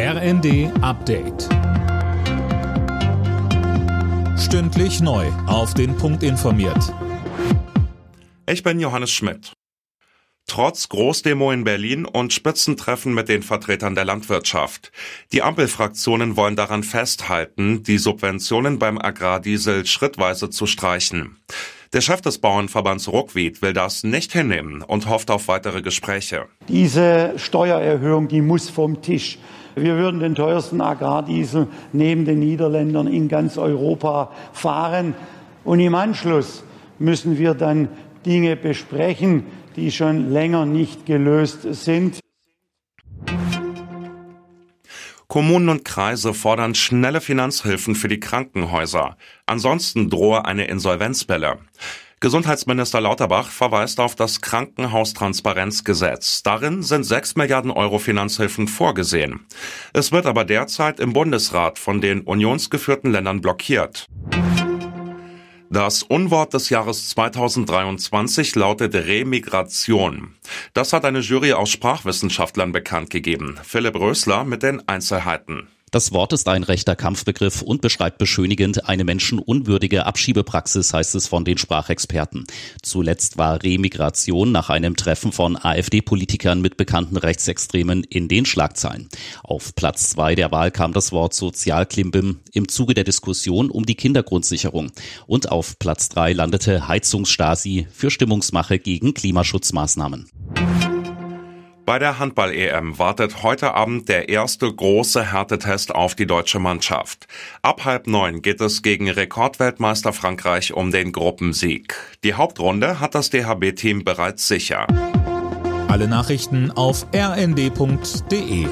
RND Update. Stündlich neu. Auf den Punkt informiert. Ich bin Johannes Schmidt. Trotz Großdemo in Berlin und Spitzentreffen mit den Vertretern der Landwirtschaft. Die Ampelfraktionen wollen daran festhalten, die Subventionen beim Agrardiesel schrittweise zu streichen. Der Chef des Bauernverbands Ruckwied will das nicht hinnehmen und hofft auf weitere Gespräche. Diese Steuererhöhung, die muss vom Tisch. Wir würden den teuersten Agrardiesel neben den Niederländern in ganz Europa fahren. Und im Anschluss müssen wir dann Dinge besprechen, die schon länger nicht gelöst sind. Kommunen und Kreise fordern schnelle Finanzhilfen für die Krankenhäuser. Ansonsten drohe eine Insolvenzwelle. Gesundheitsminister Lauterbach verweist auf das Krankenhaustransparenzgesetz. Darin sind 6 Milliarden Euro Finanzhilfen vorgesehen. Es wird aber derzeit im Bundesrat von den unionsgeführten Ländern blockiert. Das Unwort des Jahres 2023 lautet Remigration. Das hat eine Jury aus Sprachwissenschaftlern bekannt gegeben. Philipp Rösler mit den Einzelheiten. Das Wort ist ein rechter Kampfbegriff und beschreibt beschönigend eine menschenunwürdige Abschiebepraxis, heißt es von den Sprachexperten. Zuletzt war Remigration nach einem Treffen von AfD-Politikern mit bekannten Rechtsextremen in den Schlagzeilen. Auf Platz zwei der Wahl kam das Wort Sozialklimbim im Zuge der Diskussion um die Kindergrundsicherung. Und auf Platz drei landete Heizungsstasi für Stimmungsmache gegen Klimaschutzmaßnahmen. Bei der Handball-EM wartet heute Abend der erste große Härtetest auf die deutsche Mannschaft. Ab halb neun geht es gegen Rekordweltmeister Frankreich um den Gruppensieg. Die Hauptrunde hat das DHB-Team bereits sicher. Alle Nachrichten auf rnd.de